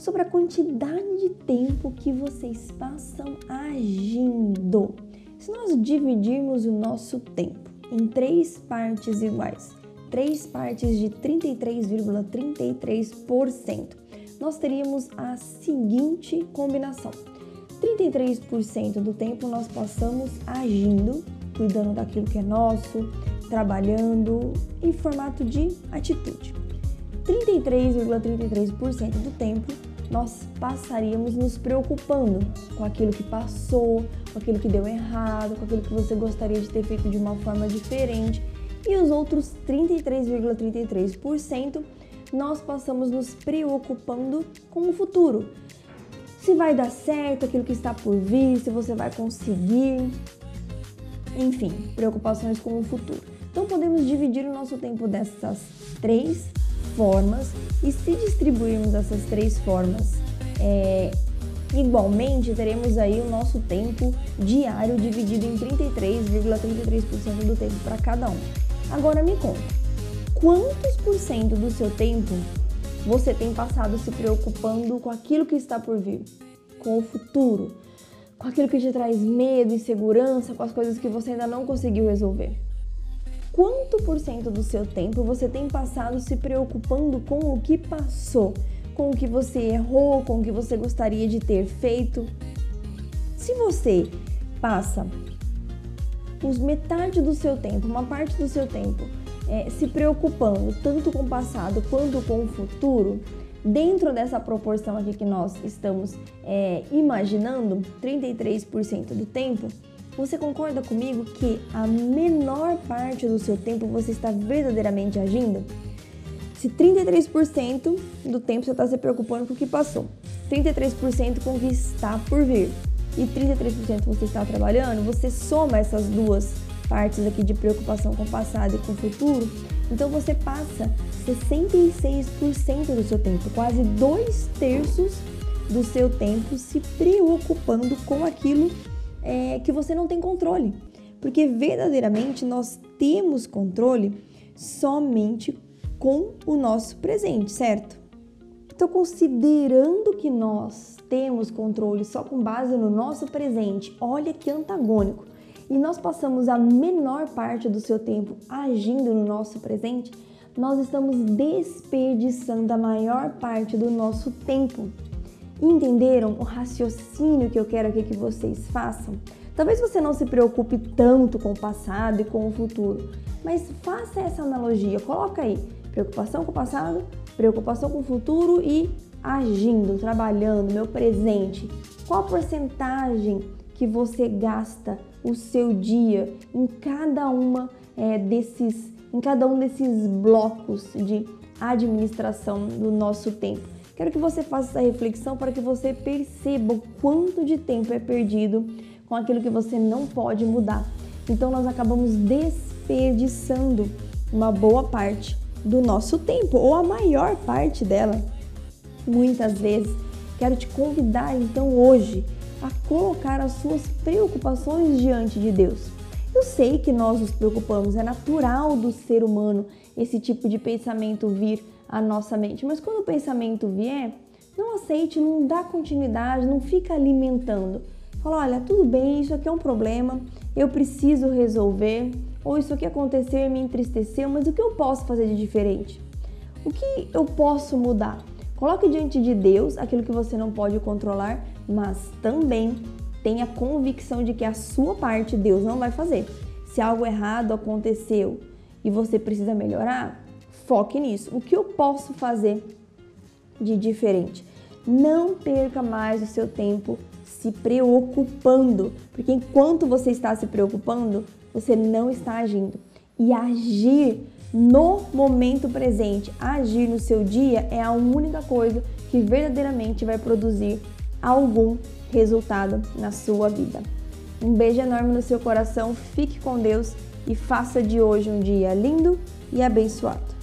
sobre a quantidade de tempo que vocês passam agindo. Se nós dividirmos o nosso tempo em três partes iguais, três partes de 33,33%, ,33%, nós teríamos a seguinte combinação: 33% do tempo nós passamos agindo, cuidando daquilo que é nosso, trabalhando em formato de atitude. 33,33% ,33 do tempo nós passaríamos nos preocupando com aquilo que passou, com aquilo que deu errado, com aquilo que você gostaria de ter feito de uma forma diferente. E os outros 33,33% ,33 nós passamos nos preocupando com o futuro. Se vai dar certo aquilo que está por vir, se você vai conseguir. Enfim, preocupações com o futuro. Então podemos dividir o nosso tempo dessas três formas e se distribuirmos essas três formas é, igualmente, teremos aí o nosso tempo diário dividido em 33,33% ,33 do tempo para cada um. Agora me conta, quantos por cento do seu tempo você tem passado se preocupando com aquilo que está por vir, com o futuro, com aquilo que te traz medo, insegurança, com as coisas que você ainda não conseguiu resolver? Quanto por cento do seu tempo você tem passado se preocupando com o que passou, com o que você errou, com o que você gostaria de ter feito? Se você passa os metade do seu tempo, uma parte do seu tempo, é, se preocupando tanto com o passado quanto com o futuro, dentro dessa proporção aqui que nós estamos é, imaginando, 33% do tempo, você concorda comigo que a menor parte do seu tempo você está verdadeiramente agindo? Se 33% do tempo você está se preocupando com o que passou, 33% com o que está por vir e 33% você está trabalhando, você soma essas duas partes aqui de preocupação com o passado e com o futuro, então você passa 66% do seu tempo, quase dois terços do seu tempo se preocupando com aquilo é, que você não tem controle. Porque verdadeiramente nós temos controle somente com o nosso presente, certo? Então, considerando que nós temos controle só com base no nosso presente, olha que antagônico, e nós passamos a menor parte do seu tempo agindo no nosso presente, nós estamos desperdiçando a maior parte do nosso tempo Entenderam o raciocínio que eu quero aqui que vocês façam? Talvez você não se preocupe tanto com o passado e com o futuro, mas faça essa analogia, coloca aí preocupação com o passado, preocupação com o futuro e agindo, trabalhando, meu presente. Qual a porcentagem que você gasta o seu dia em cada uma é, desses, em cada um desses blocos de administração do nosso tempo? Quero que você faça essa reflexão para que você perceba o quanto de tempo é perdido com aquilo que você não pode mudar. Então nós acabamos desperdiçando uma boa parte do nosso tempo, ou a maior parte dela. Muitas vezes quero te convidar então hoje a colocar as suas preocupações diante de Deus. Eu sei que nós nos preocupamos, é natural do ser humano esse tipo de pensamento vir a nossa mente. Mas quando o pensamento vier, não aceite, não dá continuidade, não fica alimentando. Fala, olha, tudo bem, isso aqui é um problema, eu preciso resolver, ou isso aqui aconteceu e me entristeceu, mas o que eu posso fazer de diferente? O que eu posso mudar? Coloque diante de Deus aquilo que você não pode controlar, mas também tenha convicção de que a sua parte Deus não vai fazer. Se algo errado aconteceu e você precisa melhorar, Foque nisso. O que eu posso fazer de diferente? Não perca mais o seu tempo se preocupando, porque enquanto você está se preocupando, você não está agindo. E agir no momento presente, agir no seu dia é a única coisa que verdadeiramente vai produzir algum resultado na sua vida. Um beijo enorme no seu coração, fique com Deus e faça de hoje um dia lindo e abençoado.